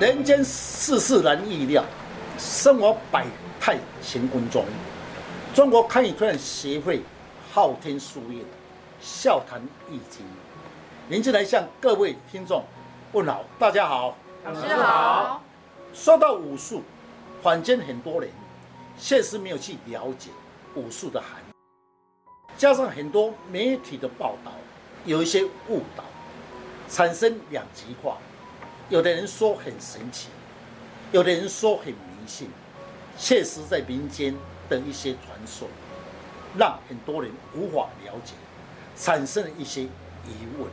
人间世事难预料，生活百态乾坤中。中国堪舆推展协会昊天书院笑谈易经，您进来向各位听众问好，大家好，老师好。说到武术，坊间很多人确实没有去了解武术的含义，加上很多媒体的报道有一些误导，产生两极化。有的人说很神奇，有的人说很迷信，确实在民间的一些传说，让很多人无法了解，产生了一些疑问。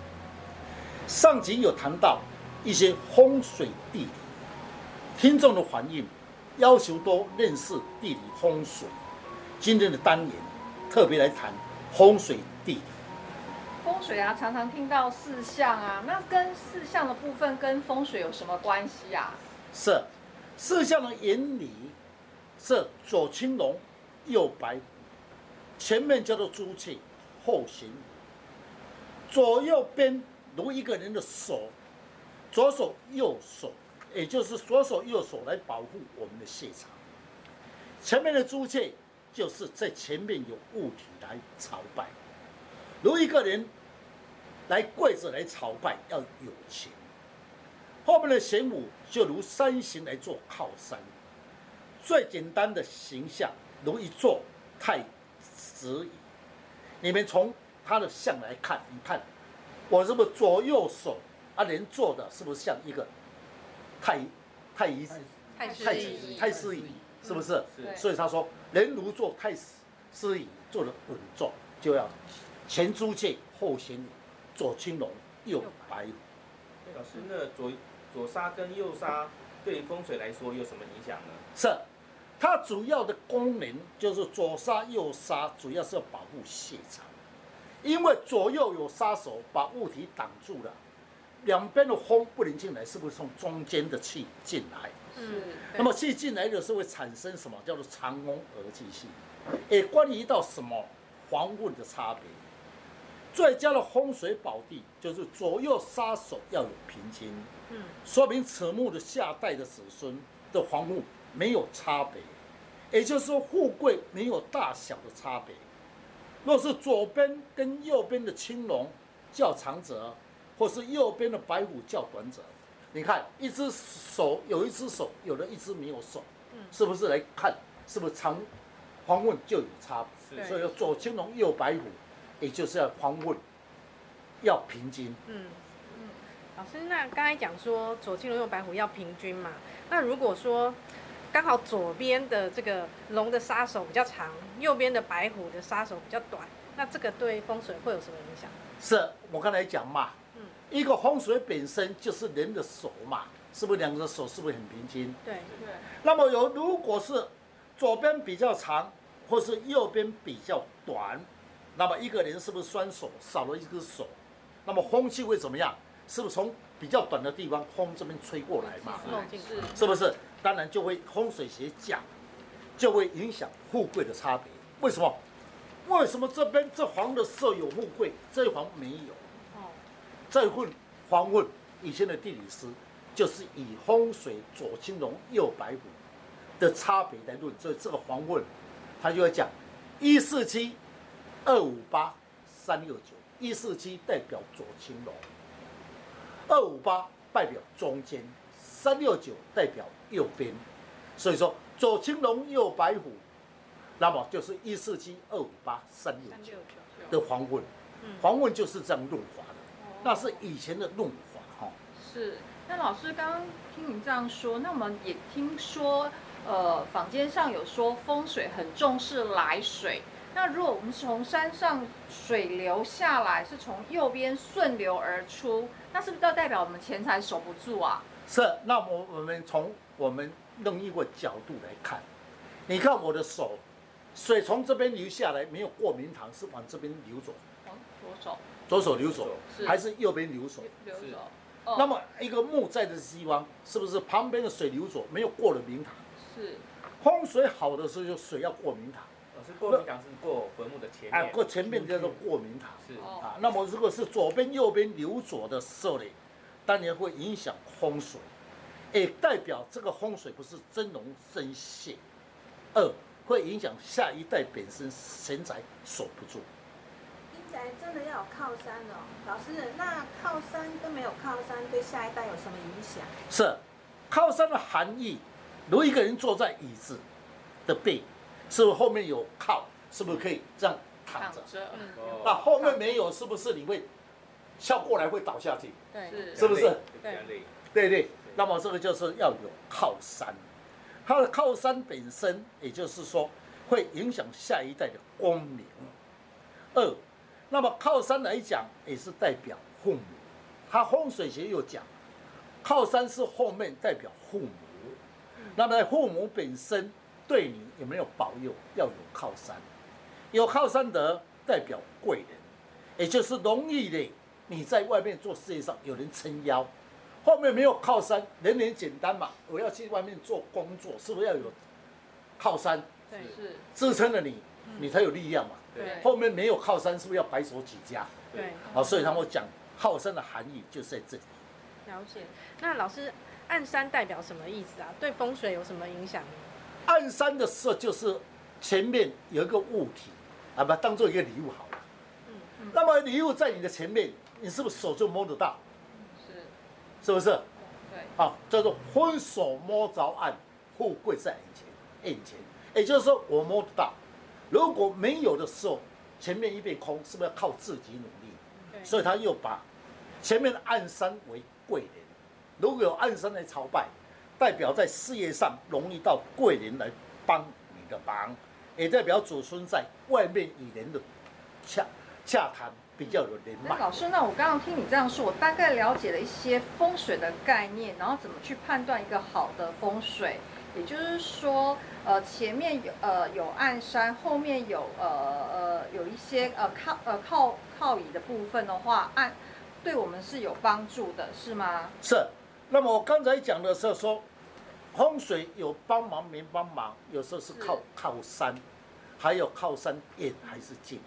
上集有谈到一些风水地理，听众的反应要求多认识地理风水。今天的单元特别来谈风水地理。风水啊，常常听到四象啊，那跟四象的部分跟风水有什么关系啊？是，四象的原理是左青龙，右白虎，前面叫做朱雀，后行，左右边如一个人的手，左手右手，也就是左手右手来保护我们的现场。前面的朱雀就是在前面有物体来朝拜。如一个人来跪着来朝拜，要有钱。后面的玄武就如山形来做靠山。最简单的形象，如一座太子椅。你们从他的像来看，你看我是不是左右手啊？人坐的是不是像一个太太医太太太师椅？是不是？所以他说，人如坐太师椅，坐的稳重，就要。前朱雀，后玄武，左青龙，右白虎。老师，那左左杀跟右杀对风水来说有什么影响呢？是，它主要的功能就是左杀右杀，主要是要保护现场，因为左右有杀手把物体挡住了，两边的风不能进来，是不是从中间的气进来？嗯。那么气进来的时候会产生什么？叫做藏风而进气。也关于到什么防问的差别？最佳的风水宝地就是左右杀手要有平均，嗯，说明此墓的下代的子孙的房屋没有差别，也就是说富贵没有大小的差别。若是左边跟右边的青龙较长者，或是右边的白虎较短者，你看一只手有一只手，有的一只没有手，嗯是不是来看是不是长黄问就有差别？所以左青龙右白虎。也就是要方问，要平均。嗯嗯，老师，那刚才讲说左青龙右白虎要平均嘛？那如果说刚好左边的这个龙的杀手比较长，右边的白虎的杀手比较短，那这个对风水会有什么影响？是我刚才讲嘛，嗯，一个风水本身就是人的手嘛，是不是两个的手是不是很平均？对对。那么有如果是左边比较长，或是右边比较短。那么一个人是不是双手少了一只手？那么风气会怎么样？是不是从比较短的地方风这边吹过来嘛？是是不是？当然就会风水学讲，就会影响富贵的差别。为什么？为什么这边这黄的色有富贵，这一黄没有？哦，这份房问以前的地理师就是以风水左青龙右白虎的差别来论，所以这个黄问他就会讲一四七。二五八三六九，一四七代表左青龙，二五八代表中间，三六九代表右边，所以说左青龙右白虎，那么就是一四七二五八三六九的黄问，黄问就是这样润滑的，那是以前的润滑哈。是，那老师刚刚听你这样说，那我们也听说，呃，坊间上有说风水很重视来水。那如果我们从山上水流下来，是从右边顺流而出，那是不是就代表我们钱财守不住啊？是。那我我们从我们另一个角度来看，你看我的手，水从这边流下来，没有过明堂，是往这边流走。往左手。左手流走，还是右边流走？流走。哦。那么一个墓在的地方，是不是旁边的水流走，没有过了明堂？是。风水好的时候，就水要过明堂。是过明堂，是过坟墓的前面。啊，过前面叫做过明堂。是啊，那么如果是左边、右边流左的时候呢，当然会影响风水。也代表这个风水不是真龙真谢。二会影响下一代本身钱财守不住。阴宅真的要有靠山哦，老师，那靠山跟没有靠山对下一代有什么影响？是，靠山的含义，如一个人坐在椅子的背，是不是后面有靠？是不是可以这样躺着？嗯，那后面没有，是不是你会翘过来会倒下去？对，是是不是？对对对。那么这个就是要有靠山，它的靠山本身，也就是说会影响下一代的光明。二，那么靠山来讲，也是代表父母。它风水学又讲，靠山是后面代表父母。那么父母本身对你有没有保佑？要有靠山。有靠山的代表贵人，也就是容易的。你在外面做事业上有人撑腰，后面没有靠山，人人简单嘛。我要去外面做工作，是不是要有靠山？对，是支撑了你，你才有力量嘛。对后面没有靠山，是不是要白手起家？对，好，所以他们讲靠山的含义就在这里。了解。那老师，暗山代表什么意思啊？对风水有什么影响？暗山的时候就是前面有一个物体。啊，把它当做一个礼物好了。嗯嗯。那么礼物在你的前面，你是不是手就摸得到？是。是不是？对。好，叫做分手摸着暗，富贵在眼前。眼前，也就是说我摸得到。如果没有的时候，前面一片空，是不是要靠自己努力？对。所以他又把前面的暗山为贵人。如果有暗山来朝拜，代表在事业上容易到贵人来帮你的忙。也代表祖孙在外面与人的洽洽谈比较有人脉。老师，那我刚刚听你这样说，我大概了解了一些风水的概念，然后怎么去判断一个好的风水。也就是说，呃，前面有呃有暗山，后面有呃呃有一些呃靠呃靠靠椅的部分的话，暗对我们是有帮助的，是吗？是。那么我刚才讲的时候说。风水有帮忙没帮忙，有时候是靠靠山，还有靠山远还是近。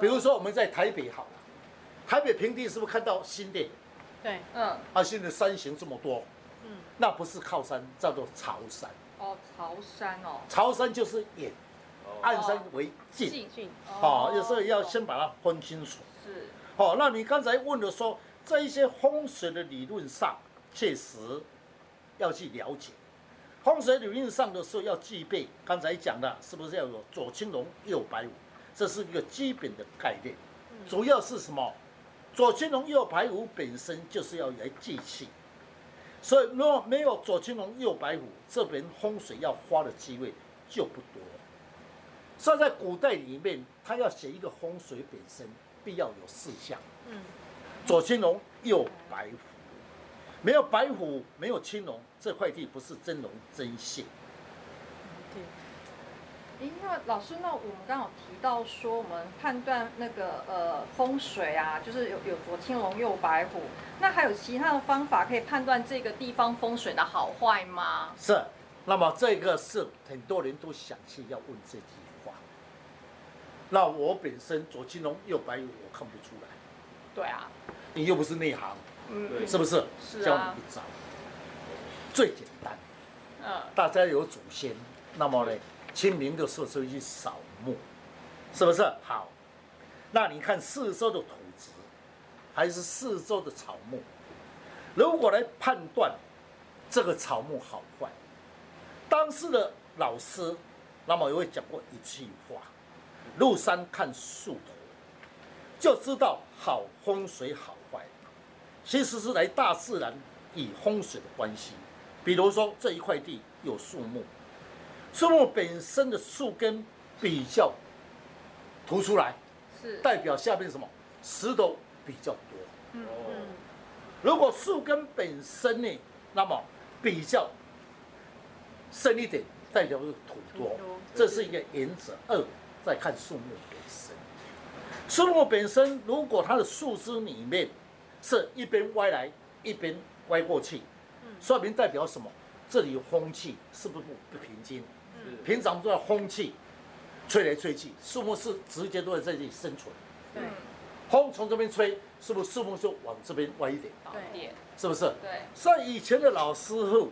比如说我们在台北好了，台北平地是不是看到新店？对，嗯。啊，现在山形这么多，嗯，那不是靠山，叫做潮山。哦，潮山哦。潮山就是远，暗山为近。近近。哦，有时候要先把它分清楚。是。好，那你刚才问的说，在一些风水的理论上，确实要去了解。风水理论上的时候要具备，刚才讲的是不是要有左青龙右白虎？这是一个基本的概念。主要是什么？左青龙右白虎本身就是要来聚气，所以如果没有左青龙右白虎，这边风水要花的机会就不多。所以在古代里面，他要写一个风水本身必要有四项。左青龙右白虎。没有白虎，没有青龙，这块地不是真龙真谢。对。诶，那老师，那我们刚好提到说，我们判断那个呃风水啊，就是有有左青龙右白虎，那还有其他的方法可以判断这个地方风水的好坏吗？是。那么这个是很多人都想去要问这句话。那我本身左青龙右白虎，我看不出来。对啊。你又不是内行。嗯，是不是？是啊。教你一招，最简单。嗯。大家有祖先，那么呢，清明的时候就去扫墓，是不是？好。那你看四周的土质，还是四周的草木？如果来判断这个草木好坏，当时的老师，那么也会讲过一句话：入山看树头，就知道好风水好。其实是来大自然与风水的关系，比如说这一块地有树木，树木本身的树根比较凸出来，是代表下面什么石头比较多。嗯，如果树根本身呢，那么比较深一点，代表是土多，这是一个原则。二，再看树木本身，树木本身如果它的树枝里面。是一边歪来，一边歪过去，说明代表什么？这里有风气，是不是不不平均？平常都要风气吹来吹去，树木是直接都在这里生存。风从这边吹，是不是树木就往这边歪一点？对，是不是？对，所以以前的老师傅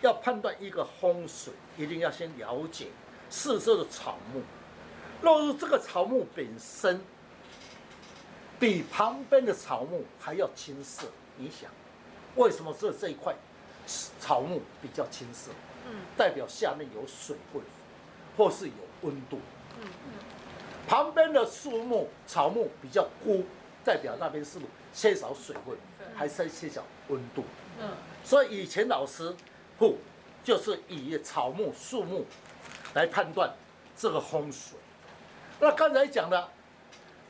要判断一个风水，一定要先了解四周的草木。落入这个草木本身比旁边的草木还要青色，你想，为什么只有这一块草木比较青色？嗯，代表下面有水分，或是有温度。嗯旁边的树木、草木比较枯，代表那边是不是缺少水分，还是缺少温度？嗯，所以以前老师不就是以草木、树木来判断这个风水。那刚才讲的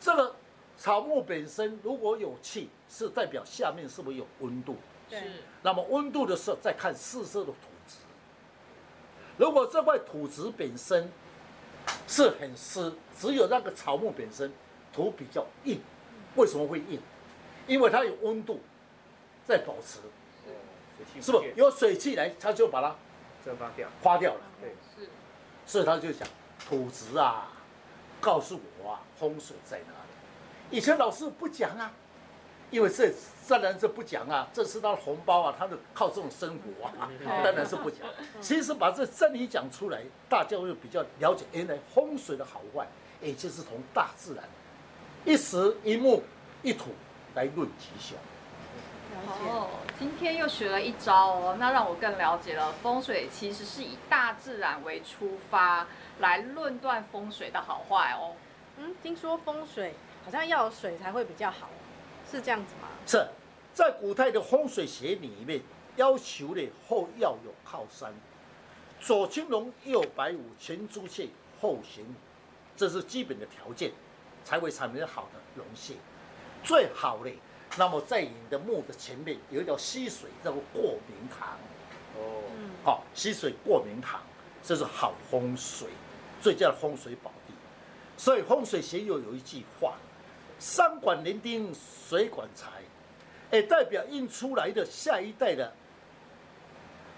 这个草木本身如果有气，是代表下面是不是有温度？对是，那么温度的时候再看四色的土质。如果这块土质本身是很湿，只有那个草木本身土比较硬，为什么会硬？因为它有温度在保持，水气是不有水汽来，它就把它蒸发掉？花掉了。对，是，所以他就讲土质啊，告诉我啊，风水在哪里？以前老师不讲啊，因为这当然是不讲啊，这是他的红包啊，他的靠这种生活啊，当然是不讲。其实把这真理讲出来，大家会比较了解原来风水的好坏，也就是从大自然一石一木一土来论吉祥。哦，今天又学了一招哦，那让我更了解了风水其实是以大自然为出发来论断风水的好坏哦。嗯，听说风水好像要有水才会比较好，是这样子吗？是在古代的风水学里面，要求的后要有靠山，左青龙，右白虎，前朱雀，后玄武，这是基本的条件，才会产生好的龙穴。最好的，那么在你的墓的前面有一条溪水，叫做过明堂。哦，嗯，好，溪水过明堂，这是好风水，最佳的风水宝地。所以风水学又有一句话：山管连丁，水管财，也代表印出来的下一代的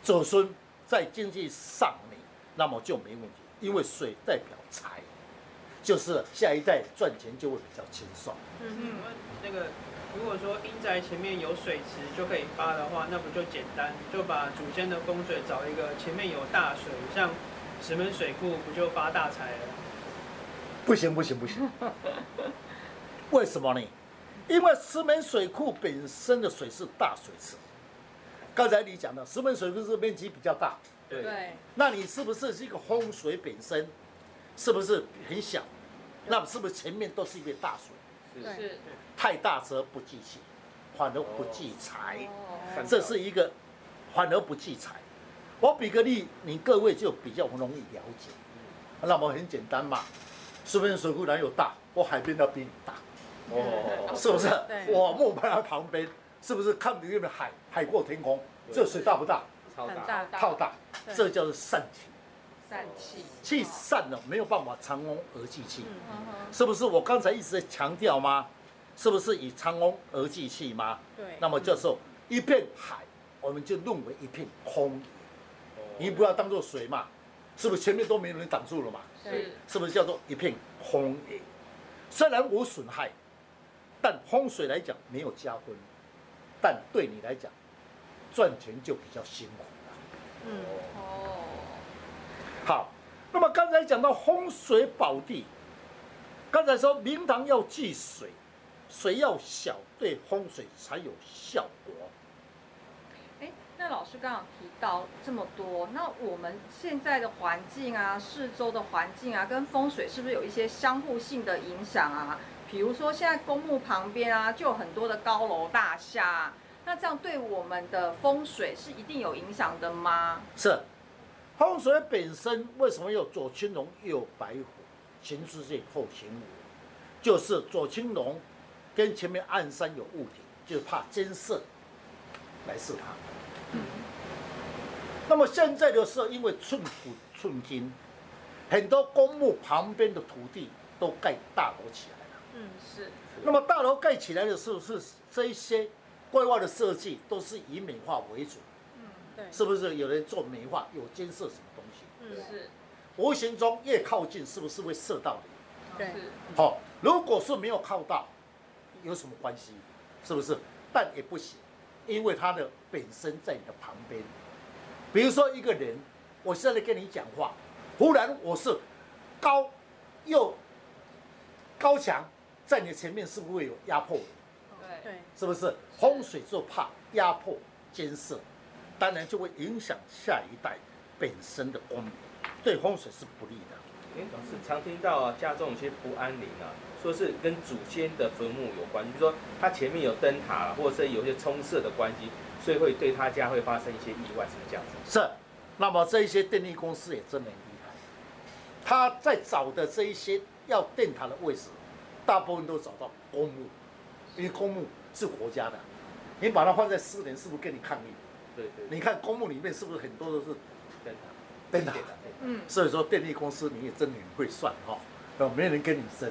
子孙在经济上面，那么就没问题，因为水代表财，就是下一代赚钱就会比较轻松。嗯嗯，那个如果说阴宅前面有水池就可以发的话，那不就简单？就把祖先的风水找一个前面有大水，像石门水库，不就发大财了？不行不行不行，为什么呢？因为石门水库本身的水是大水池。刚才你讲的石门水库是面积比较大，对，那你是不是这个风水本身是不是很小？那是不是前面都是一片大水？是是，太大则不济气，反而不济财。哦，这是一个反而不济财。我比个例，你各位就比较容易了解。那么很简单嘛，石门水库哪有大？我海边的比你大。哦，是不是对？我木板在旁边，是不是看里面海，海过天空？这水大不大？超大，超大，这叫做散气。散气，气散了，没有办法藏翁而济气，是不是？我刚才一直在强调吗？是不是以藏翁而济气吗？对，那么这时候一片海，我们就认为一片空野，你不要当做水嘛，是不是前面都没有人挡住了嘛？是，是不是叫做一片空？虽然无损害，但风水来讲没有加分，但对你来讲赚钱就比较辛苦了。嗯，哦，好，那么刚才讲到风水宝地，刚才说明堂要忌水，水要小，对风水才有效果。哎，那老师刚刚提到这么多，那我们现在的环境啊，四周的环境啊，跟风水是不是有一些相互性的影响啊？比如说现在公墓旁边啊，就有很多的高楼大厦啊，那这样对我们的风水是一定有影响的吗？是，风水本身为什么有左青龙右白虎，前朱雀后玄武？就是左青龙跟前面暗山有物体，就是怕尖射来射它。那么现在的时候，因为寸土寸金，很多公墓旁边的土地都盖大楼起来了。嗯，是，那么大楼盖起来的时候，是这一些规划的设计都是以美化为主，嗯，对，是不是？有人做美化，有监设什么东西？嗯，是，无形中越靠近，是不是会射到你？对是，好、如果是没有靠到，有什么关系？是不是？但也不行，因为它的本身在你的旁边。比如说一个人，我现在跟你讲话，忽然我是高又高强，在你前面是不是会有压迫？对，对，是不是？风水就怕压迫、监视，当然就会影响下一代本身的光明，对风水是不利的。哎，老师常听到啊，家中有些不安宁啊，说是跟祖先的坟墓有关，比如说他前面有灯塔，或者是有些冲射的关系，所以会对他家会发生一些意外，是不是这样子？是。那么这一些电力公司也真的很厉害，他在找的这一些要电塔的位置，大部分都找到公墓，因为公墓是国家的，你把它放在私人，是不是跟你抗议？对对。你看公墓里面是不是很多都是灯塔？灯塔。嗯。所以说电力公司你也真的很会算哈，哦，没人跟你争，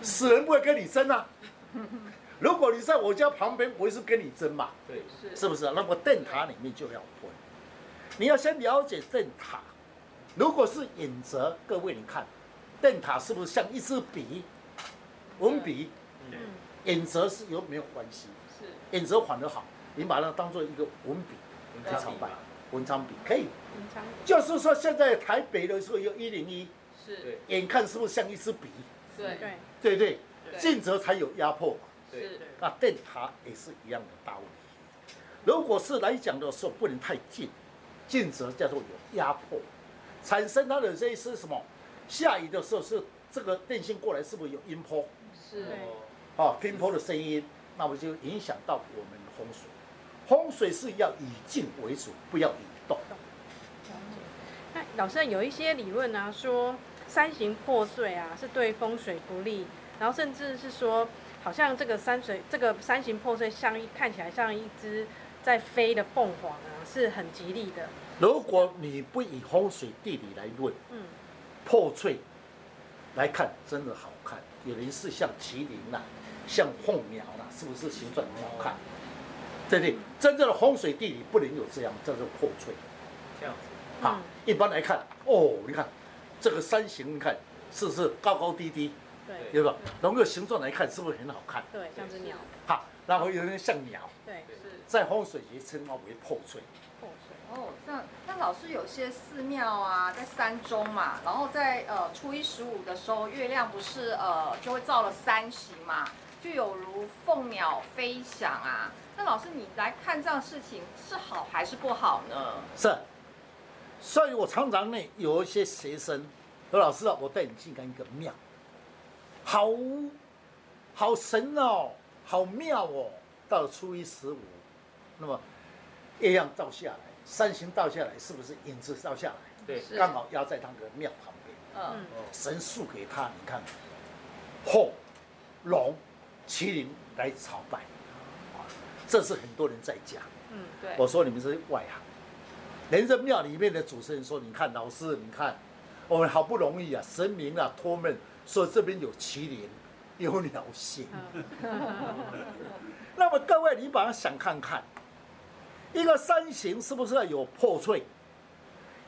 死人不会跟你争啊。如果你在我家旁边，我也是跟你争嘛。对，是。是不是？那么电塔里面就要分。你要先了解电塔，如果是影泽，各位你看，电塔是不是像一支笔，文笔？嗯。影泽是有没有关系？是。演泽反而好，你把它当做一个文笔，来朝拜，文昌笔可以。文昌笔。就是说，现在台北的时候有一零一，是。眼看是不是像一支笔？对对。对对，近则才有压迫嘛。是。那电塔也是一样的道理。如果是来讲的时候，不能太近。近则叫做有压迫，产生它的这一些什么？下雨的时候是这个电线过来，是不是有音波？是。哦，音波的声音，那么就影响到我们的风水。风水是要以静为主，不要以动。那老师有一些理论啊，说山形破碎啊是对风水不利，然后甚至是说，好像这个山水这个山形破碎像一看起来像一只在飞的凤凰啊。是很吉利的。如果你不以风水地理来论，嗯，破碎来看真的好看。有人是像麒麟呐、啊，像凤鸟啦，是不是形状很好看？对不对？真正的风水地理不能有这样叫做破碎。这样子。好，一般来看，哦，你看这个山形，你看是不是高高低低？对，对吧？从个形状来看，是不是很好看？对，像只鸟。好，然后有人像鸟。对，是。在风水学称它为破碎。哦，那那老师有些寺庙啊，在山中嘛，然后在呃初一十五的时候，月亮不是呃就会造了山形嘛，就有如凤鸟飞翔啊。那老师你来看这样事情是好还是不好呢？是。所以我常常呢有一些学生说，老师啊，我带你去看一个庙，好好神哦，好妙哦。到了初一十五，那么月亮照下来，山形倒下来，是不是影子倒下来？对，刚好压在那个庙旁边。嗯，神树给他，你看，凤、龙、麒麟来朝拜，这是很多人在讲。嗯，对。我说你们是外行。连这庙里面的主持人说：“你看，老师，你看，我们好不容易啊，神明啊托梦说这边有麒麟，有鸟形。那么各位，你把它想看看，一个山形是不是要有破碎，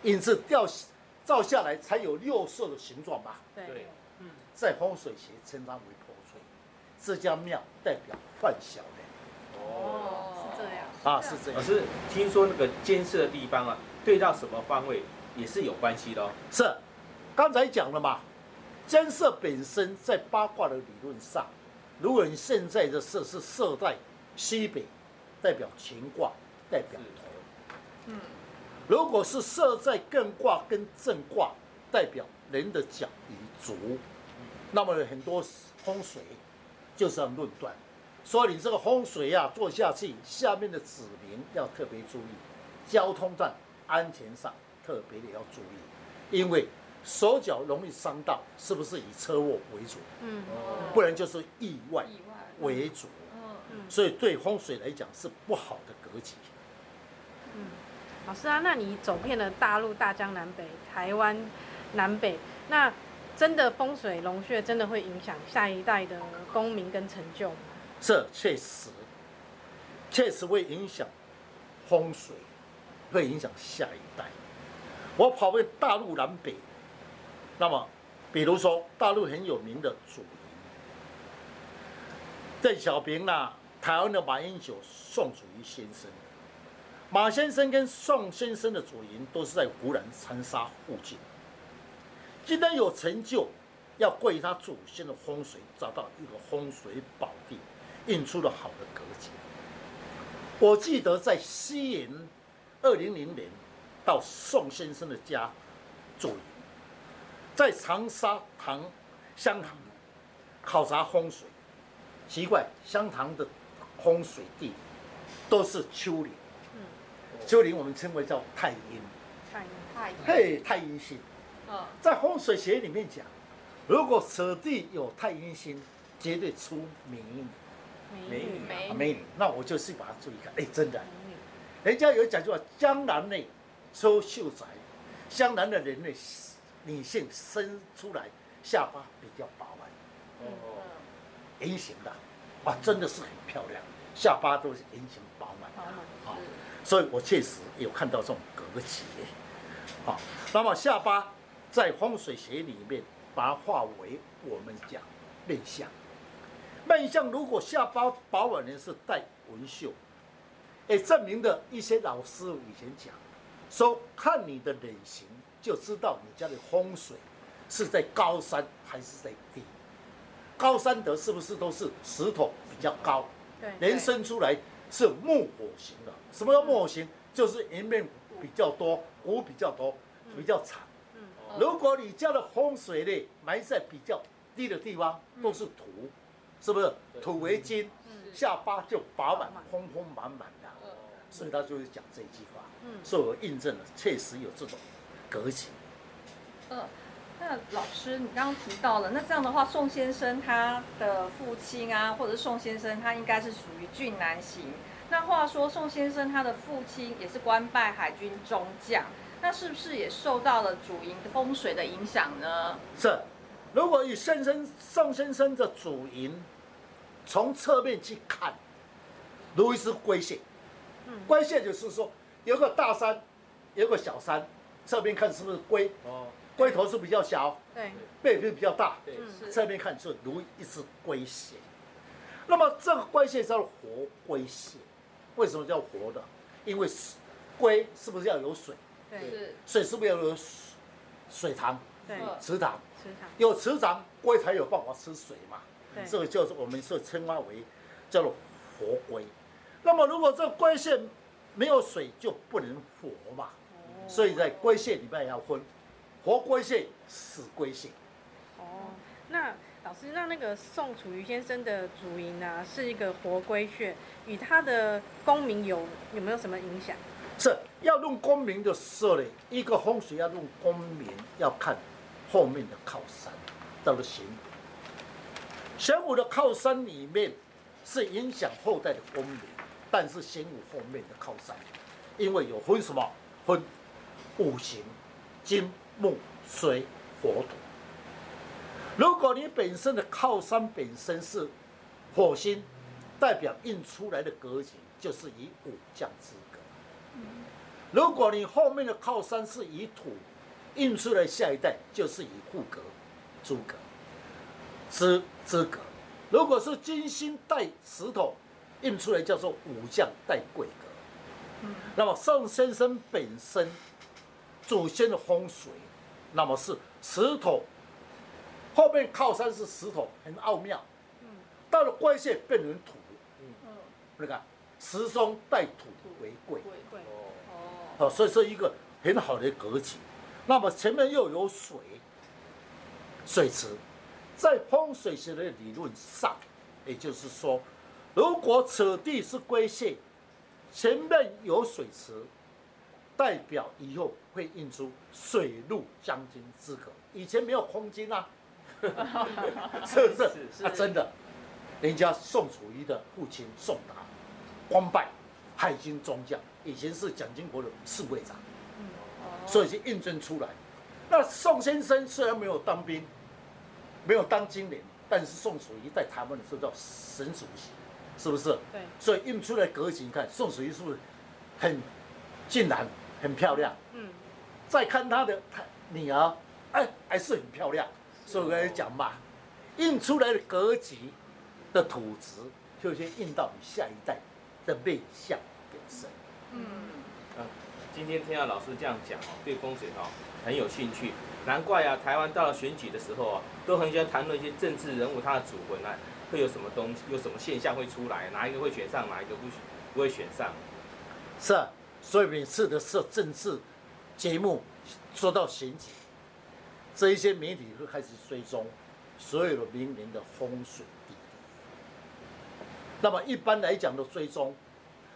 影子掉照下来才有六色的形状吧？对，嗯，在风水学称它为破碎。这家庙代表犯小人。哦，是这样。啊，是这样。老师，听说那个监视的地方啊，对到什么方位也是有关系的哦。是，刚才讲了嘛，监视本身在八卦的理论上，如果你现在的设是设在西北，代表乾卦，代表头。嗯。如果是设在艮卦跟震卦，代表人的脚与足。那么很多风水就是要论断。所以你这个风水呀、啊，做下去，下面的子民要特别注意，交通上安全上特别的要注意，因为手脚容易伤到，是不是以车祸为主？嗯，不然就是意外为主。嗯嗯，所以对风水来讲是不好的格局。嗯，老师啊，那你走遍了大陆大江南北、台湾南北，那真的风水龙穴真的会影响下一代的功名跟成就吗？这确实，确实会影响风水，会影响下一代。我跑遍大陆南北，那么，比如说大陆很有名的祖邓小平啊，台湾的马英九、宋楚瑜先生，马先生跟宋先生的祖营都是在湖南长沙附近。今天有成就，要跪他祖先的风水，找到一个风水宝地，印出了好的格局。我记得在西营二零零年，到宋先生的家祖坟，在长沙塘香塘考察风水，奇怪，香塘的风水地都是丘陵，丘陵我们称为叫太阴，太阴太阴。嘿，太阴星。嗯，在风水学里面讲，如果此地有太阴星，绝对出美女，美女美女。那我就是把它注意看，哎，真的，人家有讲究啊，江南内出秀才，江南的人类女性生出来下巴比较饱满，哦，圆形的，哇，真的是很漂亮，下巴都是圆形饱满好的，嘛啊，所以我确实有看到这种格局，好，那么下巴在风水学里面把它化为我们讲面相，面相如果下巴饱满的是带纹绣，也证明的一些老师以前讲，说看你的脸型就知道你家的风水是在高山还是在低，高山的是不是都是石头比较高？对，人生出来是木火型的，什么叫木火型？就是颜面比较多，骨比较多，比较长。嗯如果你家的风水呢埋在比较低的地方，都是土，是不是？土为金，下巴就饱满，丰丰满满的。所以他就是讲这一句话，嗯所以我印证了，确实有这种格局。嗯，那老师，你刚刚提到了，那这样的话，宋先生他的父亲啊，或者宋先生，他应该是属于俊男型。那话说，宋先生他的父亲也是官拜海军中将，那是不是也受到了主营风水的影响呢？是，如果以先生宋先生的主营，从侧面去看，如一是龟蟹。嗯龟蟹就是说有个大山，有个小山，侧面看是不是龟？哦，龟头是比较小，对，背是比较大，对，侧面看是如一只龟蟹。那么这个龟蟹叫做活龟蟹，为什么叫活的？因为龟是不是要有水？对，水是不是要有水水塘、对，嗯池塘？池塘，有池塘，龟才有办法吃水嘛。对，这个就是我们是称它为叫做活龟。那么如果这龟蟹没有水，就不能活嘛。所以在龟蟹里面要分活龟蟹、死龟蟹。哦，那老师，那那个宋楚瑜先生的主营啊，是一个活龟穴，与他的功名有有没有什么影响？是要论功名的时候呢，一个风水要论功名，要看后面的靠山，叫做玄武。玄武的靠山里面是影响后代的功名，但是玄武后面的靠山，因为有分什么？分五行：金、木、水、火、土。如果你本身的靠山本身是火星，代表印出来的格局就是以武将之格。如果你后面的靠山是以土印出来，下一代就是以护格、诸格之资格。如果是金星带石头印出来，叫做武将带贵格。那么宋先生本身祖先的风水，那么是石头后面靠山是石头，很奥妙。到了龟蟹变成土，嗯，那个石松带土为贵。贵贵哦，哦，哦，所以是一个很好的格局。那么前面又有水，水池，在风水学的理论上，也就是说，如果此地是龟蟹，前面有水池，代表以后会印出水陆将军资格。以前没有空军啊，是不是？是啊，真的，人家宋楚瑜的父亲宋达，官拜海军中将，以前是蒋经国的侍卫长。所以就印证出来。那宋先生虽然没有当兵，没有当军人，但是宋楚瑜在台湾的时候叫省主席，是不是？对，所以印出来格局，你看宋楚瑜是不是很俊男、很漂亮？嗯，再看他的他女儿，哎，还是很漂亮。所以我跟你讲嘛，印出来的格局的土质，就先印到你下一代的面相本身。嗯，啊，今天听到老师这样讲哦，对风水哦很有兴趣，难怪啊，台湾到了选举的时候啊，都很喜欢谈论一些政治人物他的祖魂啊，会有什么东西，有什么现象会出来，哪一个会选上，哪一个不不会选上。是啊，所以每次的时候政治节目说到刑警，这一些媒体会开始追踪所有的名人的风水地理。那么一般来讲的追踪，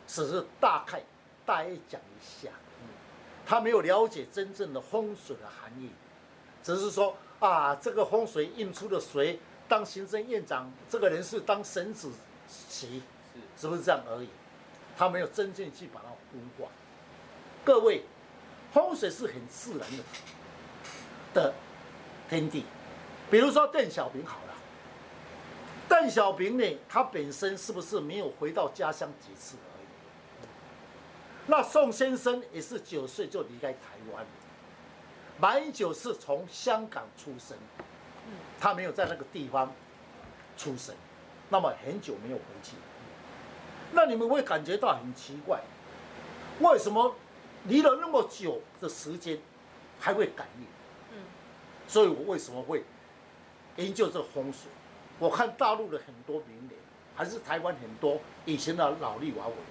只是大概大概讲一下，他没有了解真正的风水的含义，只是说啊，这个风水印出的谁当行政院长，这个人是当神子席，是是不是这样而已？他没有真正去把它分化。各位，风水是很自然的的天地，比如说邓小平好了，邓小平呢，他本身是不是没有回到家乡几次而已？那宋先生也是九岁就离开台湾，马英九是从香港出生，他没有在那个地方出生，那么很久没有回去。那你们会感觉到很奇怪，为什么离了那么久的时间还会感应？嗯，所以我为什么会研究这个风水？我看大陆的很多名人，还是台湾很多以前的老立娃委员，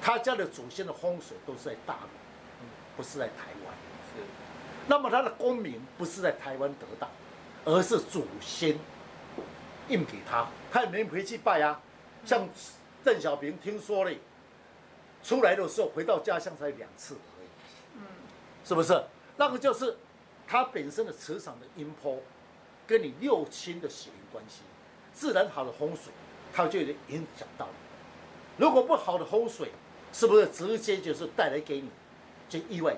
他家的祖先的风水都是在大陆，不是在台湾。是，那么他的功名不是在台湾得到，而是祖先印给他，他也没回去拜啊，像。邓小平听说了，出来的时候回到家乡才两次而已，嗯，是不是？那个就是它本身的磁场的音波，跟你六亲的血缘关系，自然好的风水，它就影响到你。如果不好的风水，是不是直接就是带来给你就意外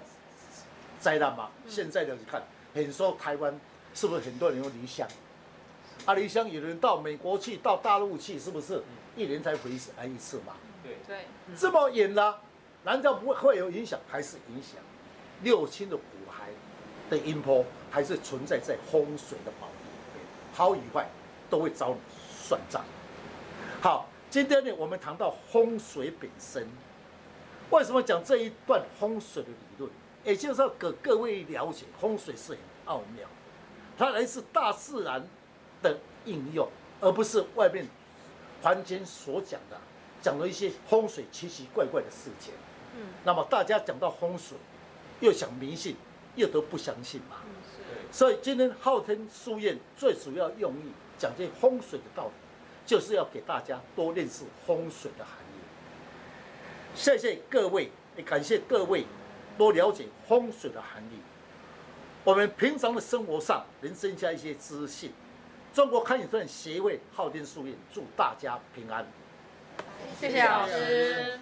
灾难吗？现在的你看，很多台湾是不是很多人有离乡？啊，离乡有人到美国去，到大陆去，是不是？一年才回来一次嘛？对对，这么远了，难道不会会有影响？还是影响？六亲的骨骸的音波还是存在在风水的宝地里面，好与坏都会找你算账。好，今天呢，我们谈到风水本身，为什么讲这一段风水的理论？也就是要给各位了解，风水是很奥妙，它来自大自然的应用，而不是外面。坊间所讲的，讲了一些风水奇奇怪怪的事情。嗯，那么大家讲到风水，又想迷信，又都不相信嘛。嗯，是。所以今天昊天书院最主要用意讲这风水的道理，就是要给大家多认识风水的含义。谢谢各位，也感谢各位多了解风水的含义。我们平常的生活上能增加一些自信。中国堪舆专业协会昊天书院祝大家平安。谢谢老师。